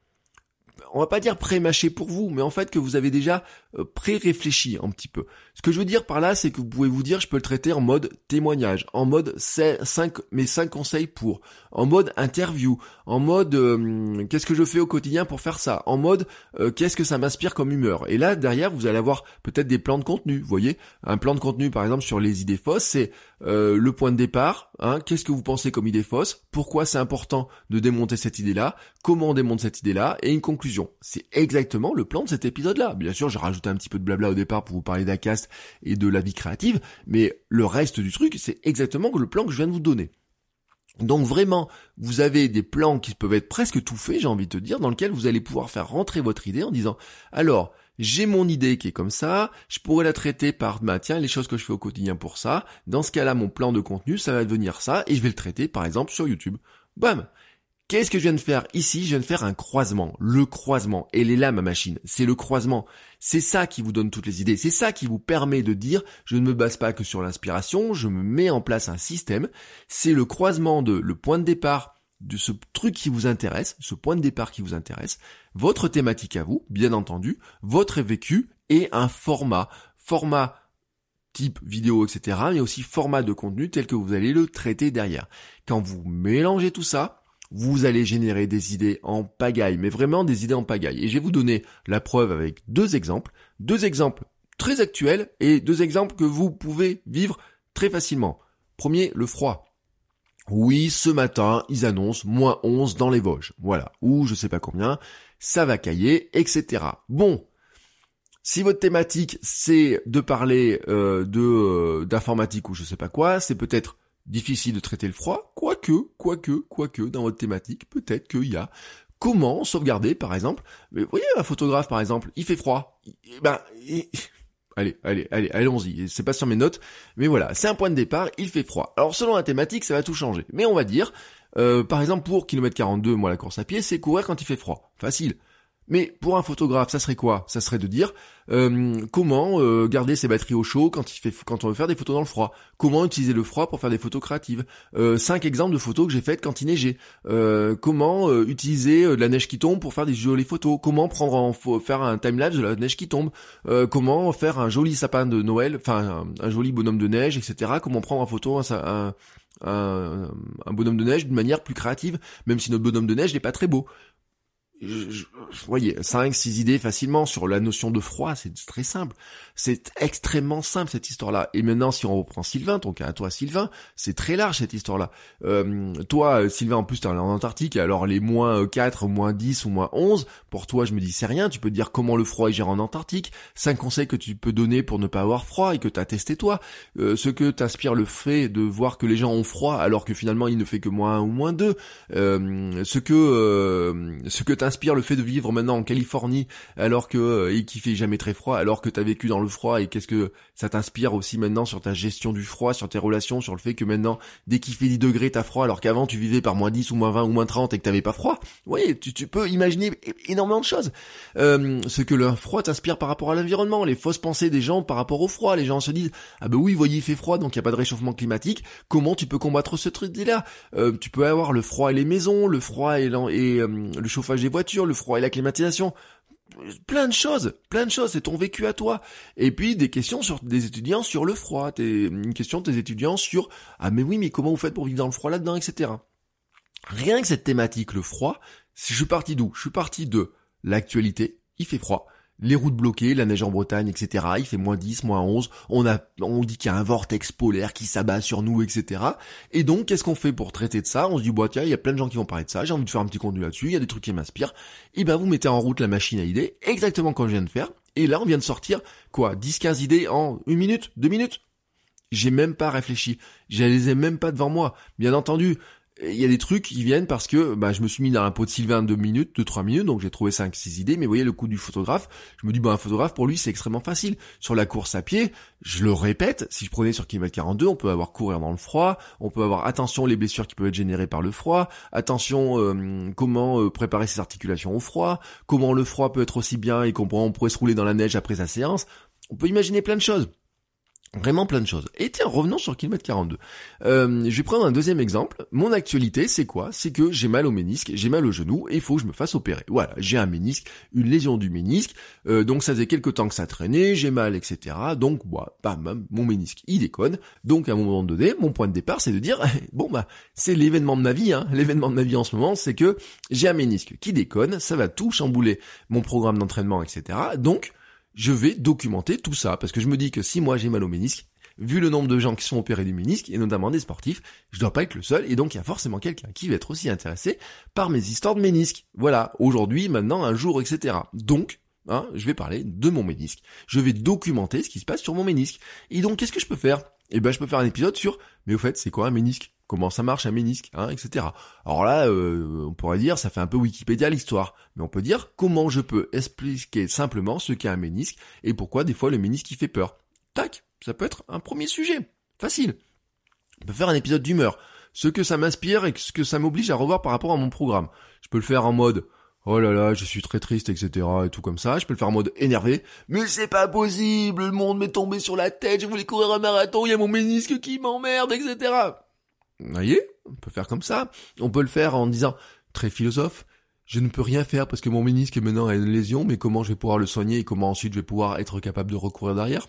on va pas dire pré-mâché pour vous, mais en fait que vous avez déjà pré-réfléchi un petit peu. Ce que je veux dire par là, c'est que vous pouvez vous dire, je peux le traiter en mode témoignage, en mode 5, mes 5 conseils pour, en mode interview, en mode euh, qu'est-ce que je fais au quotidien pour faire ça, en mode euh, qu'est-ce que ça m'inspire comme humeur. Et là, derrière, vous allez avoir peut-être des plans de contenu, vous voyez. Un plan de contenu, par exemple, sur les idées fausses, c'est le point de départ, hein, qu'est-ce que vous pensez comme idée fausse, pourquoi c'est important de démonter cette idée-là, comment on démonte cette idée-là, et une conclusion. C'est exactement le plan de cet épisode-là. Bien sûr, j'ai rajouté un petit peu de blabla au départ pour vous parler d'Acast et de la vie créative, mais le reste du truc, c'est exactement le plan que je viens de vous donner. Donc vraiment, vous avez des plans qui peuvent être presque tout faits, j'ai envie de te dire, dans lequel vous allez pouvoir faire rentrer votre idée en disant, alors, j'ai mon idée qui est comme ça, je pourrais la traiter par, bah tiens, les choses que je fais au quotidien pour ça, dans ce cas-là, mon plan de contenu, ça va devenir ça, et je vais le traiter, par exemple, sur YouTube. Bam Qu'est-ce que je viens de faire ici? Je viens de faire un croisement. Le croisement. Elle est là ma machine. C'est le croisement. C'est ça qui vous donne toutes les idées. C'est ça qui vous permet de dire je ne me base pas que sur l'inspiration, je me mets en place un système. C'est le croisement de le point de départ de ce truc qui vous intéresse, ce point de départ qui vous intéresse, votre thématique à vous, bien entendu, votre vécu et un format. Format type vidéo, etc., mais aussi format de contenu tel que vous allez le traiter derrière. Quand vous mélangez tout ça, vous allez générer des idées en pagaille, mais vraiment des idées en pagaille. Et je vais vous donner la preuve avec deux exemples, deux exemples très actuels et deux exemples que vous pouvez vivre très facilement. Premier, le froid. Oui, ce matin, ils annoncent moins 11 dans les Vosges. Voilà. Ou je sais pas combien, ça va cailler, etc. Bon. Si votre thématique c'est de parler euh, de euh, d'informatique ou je sais pas quoi, c'est peut-être difficile de traiter le froid, quoique, quoique, quoique, dans votre thématique, peut-être qu'il y a comment sauvegarder, par exemple. Mais vous voyez, un photographe, par exemple, il fait froid. ben, allez, allez, allez, allons-y. C'est pas sur mes notes, mais voilà, c'est un point de départ. Il fait froid. Alors, selon la thématique, ça va tout changer. Mais on va dire, euh, par exemple, pour kilomètre 42, moi, la course à pied, c'est courir quand il fait froid. Facile. Mais pour un photographe, ça serait quoi? Ça serait de dire euh, comment euh, garder ses batteries au chaud quand il fait quand on veut faire des photos dans le froid? Comment utiliser le froid pour faire des photos créatives? Euh, cinq exemples de photos que j'ai faites quand il neigeait. comment utiliser de la neige qui tombe pour faire des jolies photos? Comment prendre en faire un time lapse de la neige qui tombe? comment faire un joli sapin de Noël, enfin un, joli bonhomme de neige, etc. Comment prendre en photo un, un, un bonhomme de neige d'une manière plus créative, même si notre bonhomme de neige n'est pas très beau? Voyez, 5, 6 idées facilement sur la notion de froid, c'est très simple. C'est extrêmement simple cette histoire-là. Et maintenant, si on reprend Sylvain, ton cas à toi Sylvain, c'est très large cette histoire-là. Euh, toi, Sylvain, en plus, t'es en Antarctique, alors les moins 4, moins 10 ou moins 11, pour toi, je me dis, c'est rien, tu peux te dire comment le froid est géré en Antarctique, 5 conseils que tu peux donner pour ne pas avoir froid et que t'as testé toi, euh, ce que t'inspire le fait de voir que les gens ont froid alors que finalement il ne fait que moins 1 ou moins 2, euh, ce que, euh, ce que t'inspire le fait de vivre maintenant en Californie alors que, euh, et qui fait jamais très froid, alors que t'as vécu dans le froid et qu'est-ce que ça t'inspire aussi maintenant sur ta gestion du froid, sur tes relations, sur le fait que maintenant, dès qu'il fait 10 degrés, t'as froid, alors qu'avant tu vivais par moins 10 ou moins 20 ou moins 30 et que t'avais pas froid? Oui, tu, tu peux imaginer énormément de choses. Euh, ce que le froid t'inspire par rapport à l'environnement, les fausses pensées des gens par rapport au froid. Les gens se disent, ah ben oui, voyez, il fait froid, donc il n'y a pas de réchauffement climatique. Comment tu peux combattre ce truc-là euh, Tu peux avoir le froid et les maisons, le froid et, et euh, le chauffage des le froid et la climatisation plein de choses, plein de choses, c'est ton vécu à toi. Et puis des questions sur des étudiants sur le froid, t'es, une question de tes étudiants sur ah mais oui mais comment vous faites pour vivre dans le froid là-dedans, etc. Rien que cette thématique, le froid, je suis parti d'où? Je suis parti de l'actualité, il fait froid, les routes bloquées, la neige en Bretagne, etc. Il fait moins 10, moins 11. On a, on dit qu'il y a un vortex polaire qui s'abat sur nous, etc. Et donc, qu'est-ce qu'on fait pour traiter de ça? On se dit, bah tiens, il y a plein de gens qui vont parler de ça. J'ai envie de faire un petit contenu là-dessus. Il y a des trucs qui m'inspirent. Et ben, vous mettez en route la machine à idées, exactement comme je viens de faire. Et là, on vient de sortir, quoi, 10, 15 idées en une minute, deux minutes? J'ai même pas réfléchi. Je les ai même pas devant moi. Bien entendu, il y a des trucs qui viennent parce que bah, je me suis mis dans la peau de Sylvain deux minutes, deux trois minutes, donc j'ai trouvé cinq six idées. Mais vous voyez le coup du photographe, je me dis bah un photographe pour lui c'est extrêmement facile. Sur la course à pied, je le répète, si je prenais sur kilomètre 42, on peut avoir courir dans le froid, on peut avoir attention les blessures qui peuvent être générées par le froid, attention euh, comment euh, préparer ses articulations au froid, comment le froid peut être aussi bien et comment on pourrait se rouler dans la neige après sa séance. On peut imaginer plein de choses. Vraiment plein de choses. Et tiens, revenons sur kilomètre 42. Euh, je vais prendre un deuxième exemple. Mon actualité, c'est quoi? C'est que j'ai mal au ménisque, j'ai mal au genou, et il faut que je me fasse opérer. Voilà, j'ai un ménisque, une lésion du ménisque, euh, donc ça faisait quelques temps que ça traînait, j'ai mal, etc. Donc, bah, bam, mon ménisque, il déconne. Donc, à un moment donné, mon point de départ, c'est de dire, bon, bah, c'est l'événement de ma vie, hein. L'événement de ma vie en ce moment, c'est que j'ai un ménisque qui déconne, ça va tout chambouler mon programme d'entraînement, etc. Donc, je vais documenter tout ça, parce que je me dis que si moi j'ai mal au ménisque, vu le nombre de gens qui sont opérés du ménisque, et notamment des sportifs, je dois pas être le seul, et donc il y a forcément quelqu'un qui va être aussi intéressé par mes histoires de ménisque. Voilà, aujourd'hui, maintenant, un jour, etc. Donc, hein, je vais parler de mon ménisque. Je vais documenter ce qui se passe sur mon ménisque. Et donc, qu'est-ce que je peux faire? Eh ben, je peux faire un épisode sur, mais au fait, c'est quoi un ménisque? Comment ça marche un ménisque, hein, etc. Alors là, euh, on pourrait dire, ça fait un peu Wikipédia l'histoire, mais on peut dire comment je peux expliquer simplement ce qu'est un ménisque et pourquoi des fois le ménisque il fait peur. Tac, ça peut être un premier sujet, facile. On peut faire un épisode d'humeur, ce que ça m'inspire et ce que ça m'oblige à revoir par rapport à mon programme. Je peux le faire en mode Oh là là, je suis très triste, etc. et tout comme ça. Je peux le faire en mode énervé. Mais c'est pas possible, le monde m'est tombé sur la tête, je voulais courir un marathon, il y a mon ménisque qui m'emmerde, etc. Vous voyez On peut faire comme ça. On peut le faire en disant, très philosophe, je ne peux rien faire parce que mon ménisque maintenant a une lésion, mais comment je vais pouvoir le soigner et comment ensuite je vais pouvoir être capable de recourir derrière?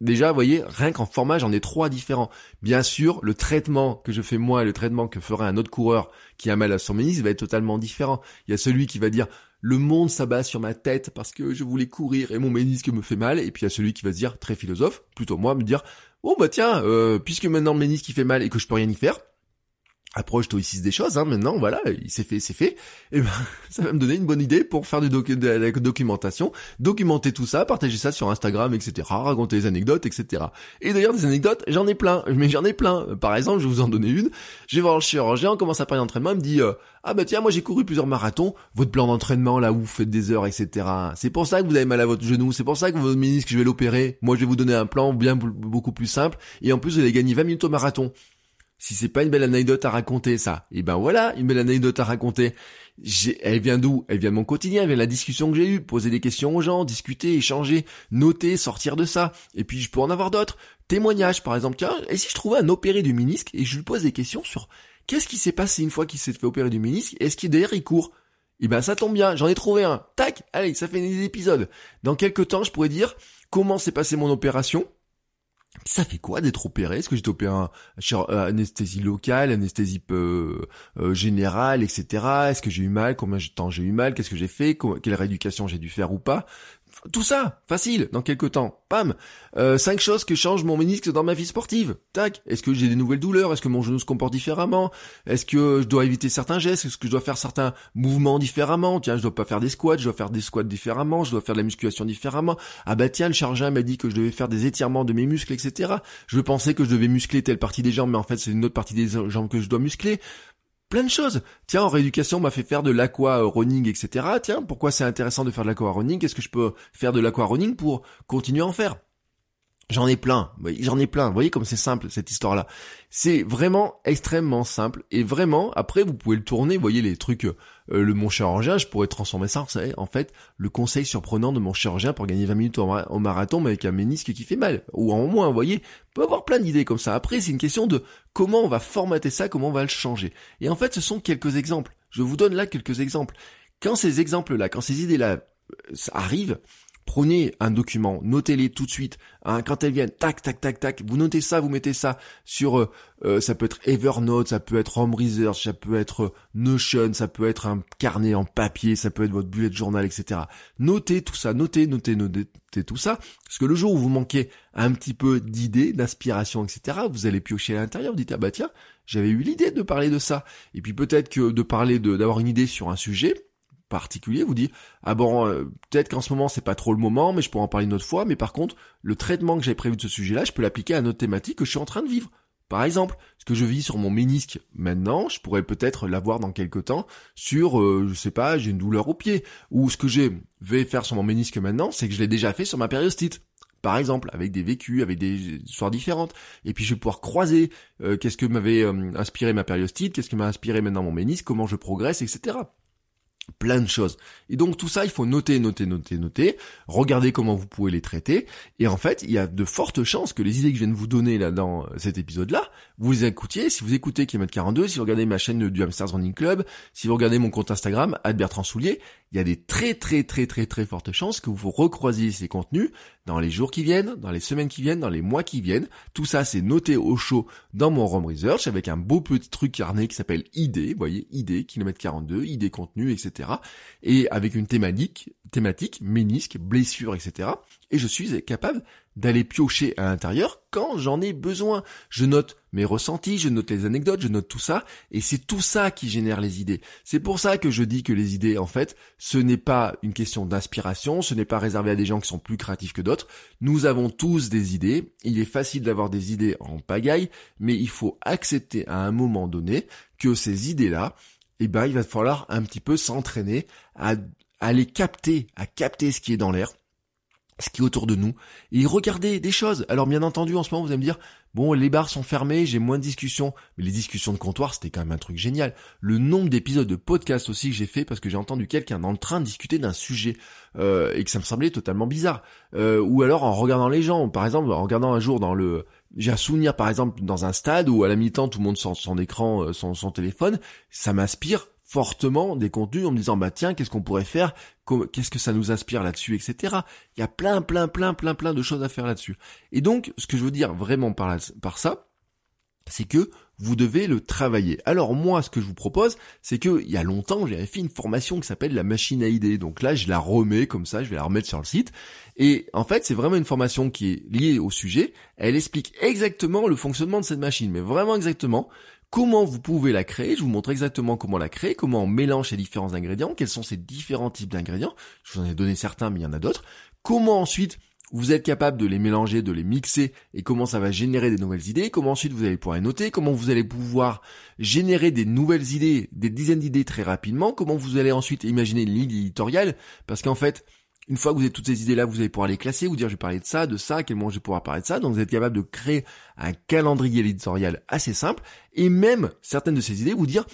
Déjà, vous voyez, rien qu'en format, j'en ai trois différents. Bien sûr, le traitement que je fais moi et le traitement que ferait un autre coureur qui a mal à son ménisque va être totalement différent. Il y a celui qui va dire le monde s'abat sur ma tête parce que je voulais courir et mon ménisque me fait mal. Et puis il y a celui qui va se dire, très philosophe, plutôt moi, me dire, oh bah tiens, euh, puisque maintenant le ménisque qui fait mal et que je peux rien y faire, approche-toi ici des choses, hein, maintenant, voilà, il s'est fait, c'est fait, et ben, ça va me donner une bonne idée pour faire du de la documentation, documenter tout ça, partager ça sur Instagram, etc., raconter des anecdotes, etc. Et d'ailleurs, des anecdotes, j'en ai plein, mais j'en ai plein. Par exemple, je vais vous en donner une, je vais voir le chirurgien, on commence à parler d'entraînement, il me dit, euh, ah bah tiens, moi j'ai couru plusieurs marathons, votre plan d'entraînement, là où vous faites des heures, etc., c'est pour ça que vous avez mal à votre genou, c'est pour ça que votre ministre, je vais l'opérer, moi je vais vous donner un plan bien beaucoup plus simple, et en plus vous allez gagner 20 minutes au marathon si c'est pas une belle anecdote à raconter, ça, et eh ben voilà, une belle anecdote à raconter. Elle vient d'où? Elle vient de mon quotidien, elle vient de la discussion que j'ai eue, poser des questions aux gens, discuter, échanger, noter, sortir de ça. Et puis je peux en avoir d'autres. Témoignages, par exemple. Tiens, et si je trouvais un opéré du ménisque et je lui pose des questions sur qu'est-ce qui s'est passé une fois qu'il s'est fait opérer du ménisque Est-ce qu'il derrière il court? Eh ben ça tombe bien, j'en ai trouvé un. Tac, allez, ça fait des épisodes. Dans quelques temps, je pourrais dire comment s'est passé mon opération? Ça fait quoi d'être opéré? Est-ce que j'ai opéré un, euh, anesthésie locale, anesthésie euh, euh, générale, etc. Est-ce que j'ai eu mal? Combien de temps j'ai eu mal? Qu'est-ce que j'ai fait? Quelle rééducation j'ai dû faire ou pas? Tout ça, facile, dans quelques temps. Pam euh, Cinq choses que changent mon ménisque dans ma vie sportive. Tac Est-ce que j'ai des nouvelles douleurs? Est-ce que mon genou se comporte différemment? Est-ce que je dois éviter certains gestes? Est-ce que je dois faire certains mouvements différemment? Tiens, je dois pas faire des squats, je dois faire des squats différemment, je dois faire de la musculation différemment. Ah bah tiens, le chargeur m'a dit que je devais faire des étirements de mes muscles, etc. Je pensais que je devais muscler telle partie des jambes, mais en fait c'est une autre partie des jambes que je dois muscler plein de choses. Tiens, en rééducation, on m'a fait faire de l'aqua running, etc. Tiens, pourquoi c'est intéressant de faire de l'aqua running? Qu'est-ce que je peux faire de l'aqua running pour continuer à en faire? J'en ai plein, j'en ai plein. Vous voyez comme c'est simple cette histoire-là. C'est vraiment extrêmement simple et vraiment après vous pouvez le tourner. Vous voyez les trucs, euh, le mon chirurgien, je pourrais transformer ça. en fait le conseil surprenant de mon chirurgien pour gagner 20 minutes au, marathon mais avec un ménisque qui fait mal ou en moins. Vous voyez, peut avoir plein d'idées comme ça. Après c'est une question de comment on va formater ça, comment on va le changer. Et en fait ce sont quelques exemples. Je vous donne là quelques exemples. Quand ces exemples-là, quand ces idées-là euh, arrivent, Prenez un document, notez-les tout de suite. Hein, quand elles viennent, tac, tac, tac, tac. Vous notez ça, vous mettez ça sur. Euh, euh, ça peut être Evernote, ça peut être Home Research, ça peut être euh, Notion, ça peut être un carnet en papier, ça peut être votre bullet journal, etc. Notez tout ça, notez, notez, notez tout ça, parce que le jour où vous manquez un petit peu d'idées, d'inspiration, etc., vous allez piocher à l'intérieur. Vous dites ah bah tiens, j'avais eu l'idée de parler de ça. Et puis peut-être que de parler de d'avoir une idée sur un sujet particulier vous dit ah bon euh, peut-être qu'en ce moment c'est pas trop le moment mais je pourrais en parler une autre fois mais par contre le traitement que j'ai prévu de ce sujet-là je peux l'appliquer à une autre thématique que je suis en train de vivre. Par exemple ce que je vis sur mon ménisque maintenant je pourrais peut-être l'avoir dans quelques temps sur euh, je sais pas j'ai une douleur au pied. Ou ce que j'ai vais faire sur mon ménisque maintenant c'est que je l'ai déjà fait sur ma périostite. Par exemple, avec des vécus, avec des histoires différentes. Et puis je vais pouvoir croiser euh, qu'est-ce que m'avait inspiré ma périostite, qu'est-ce que m'a inspiré maintenant mon ménisque, comment je progresse, etc plein de choses. Et donc tout ça, il faut noter, noter, noter, noter, regarder comment vous pouvez les traiter. Et en fait, il y a de fortes chances que les idées que je viens de vous donner là dans cet épisode-là, vous les écoutiez. Si vous écoutez Kilomètre 42, si vous regardez ma chaîne du Hamsters Running Club, si vous regardez mon compte Instagram, Bertrand Soulier, il y a des très très très très très fortes chances que vous recroisiez ces contenus dans les jours qui viennent, dans les semaines qui viennent, dans les mois qui viennent. Tout ça, c'est noté au chaud dans mon Rome Research avec un beau petit truc carnet qui s'appelle ID, vous voyez, ID, kilomètre 42, ID contenu, etc. Et avec une thématique, thématique, ménisque, blessure, etc. Et je suis capable d'aller piocher à l'intérieur quand j'en ai besoin. Je note mes ressentis, je note les anecdotes, je note tout ça, et c'est tout ça qui génère les idées. C'est pour ça que je dis que les idées, en fait, ce n'est pas une question d'inspiration, ce n'est pas réservé à des gens qui sont plus créatifs que d'autres. Nous avons tous des idées, il est facile d'avoir des idées en pagaille, mais il faut accepter à un moment donné que ces idées-là, eh ben, il va falloir un petit peu s'entraîner à, à les capter, à capter ce qui est dans l'air, ce qui est autour de nous, et regarder des choses. Alors bien entendu, en ce moment, vous allez me dire, bon, les bars sont fermés, j'ai moins de discussions, mais les discussions de comptoir, c'était quand même un truc génial. Le nombre d'épisodes de podcast aussi que j'ai fait parce que j'ai entendu quelqu'un en train de discuter d'un sujet euh, et que ça me semblait totalement bizarre. Euh, ou alors en regardant les gens, par exemple, en regardant un jour dans le j'ai un souvenir par exemple dans un stade où à la mi-temps tout le monde sort son écran, euh, son, son téléphone, ça m'inspire fortement des contenus en me disant bah tiens qu'est-ce qu'on pourrait faire? Qu'est-ce que ça nous inspire là-dessus etc il y a plein plein plein plein plein de choses à faire là-dessus et donc ce que je veux dire vraiment par, ça c'est que vous devez le travailler. Alors moi, ce que je vous propose, c'est que il y a longtemps, j'avais fait une formation qui s'appelle la machine à idées. Donc là, je la remets comme ça, je vais la remettre sur le site. Et en fait, c'est vraiment une formation qui est liée au sujet. Elle explique exactement le fonctionnement de cette machine, mais vraiment exactement comment vous pouvez la créer? Je vous montre exactement comment la créer, comment on mélange ces différents ingrédients, quels sont ces différents types d'ingrédients. Je vous en ai donné certains, mais il y en a d'autres. Comment ensuite vous êtes capable de les mélanger, de les mixer et comment ça va générer des nouvelles idées, comment ensuite vous allez pouvoir les noter, comment vous allez pouvoir générer des nouvelles idées, des dizaines d'idées très rapidement, comment vous allez ensuite imaginer une ligne éditoriale, parce qu'en fait, une fois que vous avez toutes ces idées-là, vous allez pouvoir les classer, vous dire je vais de ça, de ça, à quel moment je vais pouvoir parler de ça. Donc vous êtes capable de créer un calendrier éditorial assez simple et même certaines de ces idées vous dire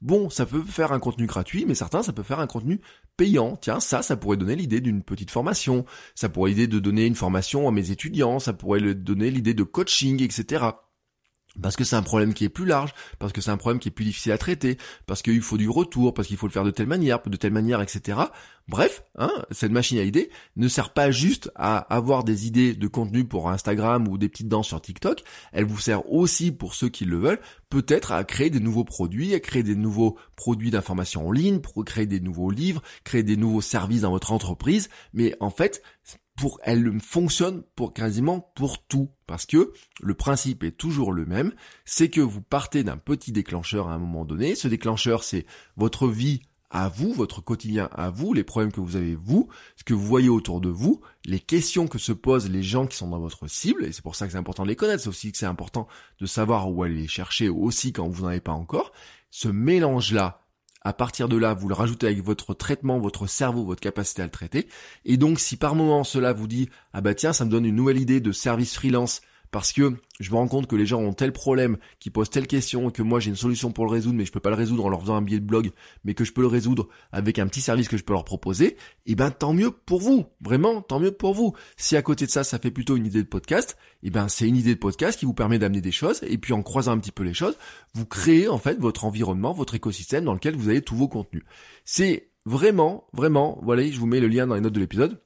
bon, ça peut faire un contenu gratuit, mais certains ça peut faire un contenu payant. Tiens, ça, ça pourrait donner l'idée d'une petite formation, ça pourrait l'idée de donner une formation à mes étudiants, ça pourrait donner l'idée de coaching, etc. Parce que c'est un problème qui est plus large, parce que c'est un problème qui est plus difficile à traiter, parce qu'il faut du retour, parce qu'il faut le faire de telle manière, de telle manière, etc. Bref, hein, cette machine à idées ne sert pas juste à avoir des idées de contenu pour Instagram ou des petites danses sur TikTok, elle vous sert aussi pour ceux qui le veulent, peut-être à créer des nouveaux produits, à créer des nouveaux produits d'information en ligne, pour créer des nouveaux livres, créer des nouveaux services dans votre entreprise, mais en fait, pour, elle fonctionne pour quasiment pour tout. Parce que le principe est toujours le même, c'est que vous partez d'un petit déclencheur à un moment donné. Ce déclencheur, c'est votre vie à vous, votre quotidien à vous, les problèmes que vous avez vous, ce que vous voyez autour de vous, les questions que se posent les gens qui sont dans votre cible, et c'est pour ça que c'est important de les connaître, c'est aussi que c'est important de savoir où aller les chercher aussi quand vous n'en avez pas encore. Ce mélange-là à partir de là, vous le rajoutez avec votre traitement, votre cerveau, votre capacité à le traiter. Et donc, si par moment cela vous dit, ah bah tiens, ça me donne une nouvelle idée de service freelance parce que je me rends compte que les gens ont tel problème, qui posent telle question, que moi j'ai une solution pour le résoudre, mais je peux pas le résoudre en leur faisant un billet de blog, mais que je peux le résoudre avec un petit service que je peux leur proposer, et eh ben tant mieux pour vous, vraiment tant mieux pour vous. Si à côté de ça, ça fait plutôt une idée de podcast, et eh ben c'est une idée de podcast qui vous permet d'amener des choses, et puis en croisant un petit peu les choses, vous créez en fait votre environnement, votre écosystème dans lequel vous avez tous vos contenus. C'est vraiment, vraiment, voilà, je vous mets le lien dans les notes de l'épisode.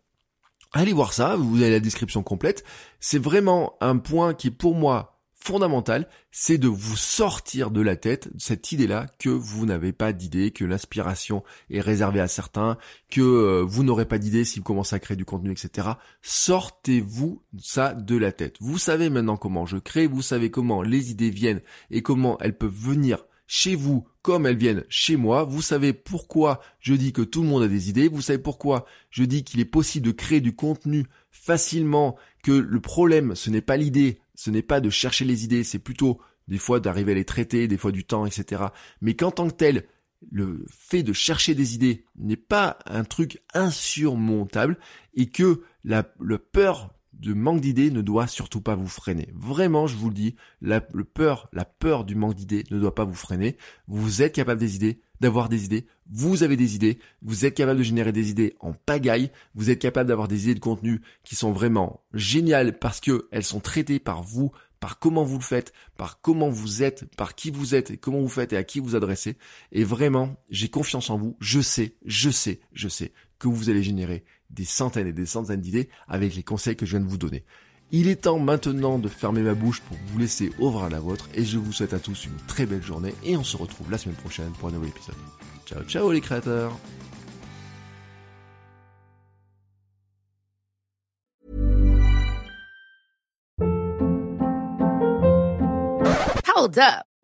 Allez voir ça, vous avez la description complète. C'est vraiment un point qui pour moi fondamental, c'est de vous sortir de la tête cette idée-là que vous n'avez pas d'idée, que l'aspiration est réservée à certains, que euh, vous n'aurez pas d'idée si vous commencez à créer du contenu, etc. Sortez-vous ça de la tête. Vous savez maintenant comment je crée, vous savez comment les idées viennent et comment elles peuvent venir chez vous comme elles viennent chez moi. Vous savez pourquoi je dis que tout le monde a des idées. Vous savez pourquoi je dis qu'il est possible de créer du contenu facilement, que le problème, ce n'est pas l'idée, ce n'est pas de chercher les idées, c'est plutôt des fois d'arriver à les traiter, des fois du temps, etc. Mais qu'en tant que tel, le fait de chercher des idées n'est pas un truc insurmontable et que la, peur de manque d'idées ne doit surtout pas vous freiner. Vraiment, je vous le dis, la peur, la peur du manque d'idées ne doit pas vous freiner. Vous êtes capable des idées, d'avoir des idées. Vous avez des idées. Vous êtes capable de générer des idées en pagaille. Vous êtes capable d'avoir des idées de contenu qui sont vraiment géniales parce que elles sont traitées par vous, par comment vous le faites, par comment vous êtes, par qui vous êtes comment vous faites et à qui vous adressez. Et vraiment, j'ai confiance en vous. Je sais, je sais, je sais que vous allez générer des centaines et des centaines d'idées avec les conseils que je viens de vous donner. Il est temps maintenant de fermer ma bouche pour vous laisser ouvrir la vôtre et je vous souhaite à tous une très belle journée et on se retrouve la semaine prochaine pour un nouvel épisode. Ciao ciao les créateurs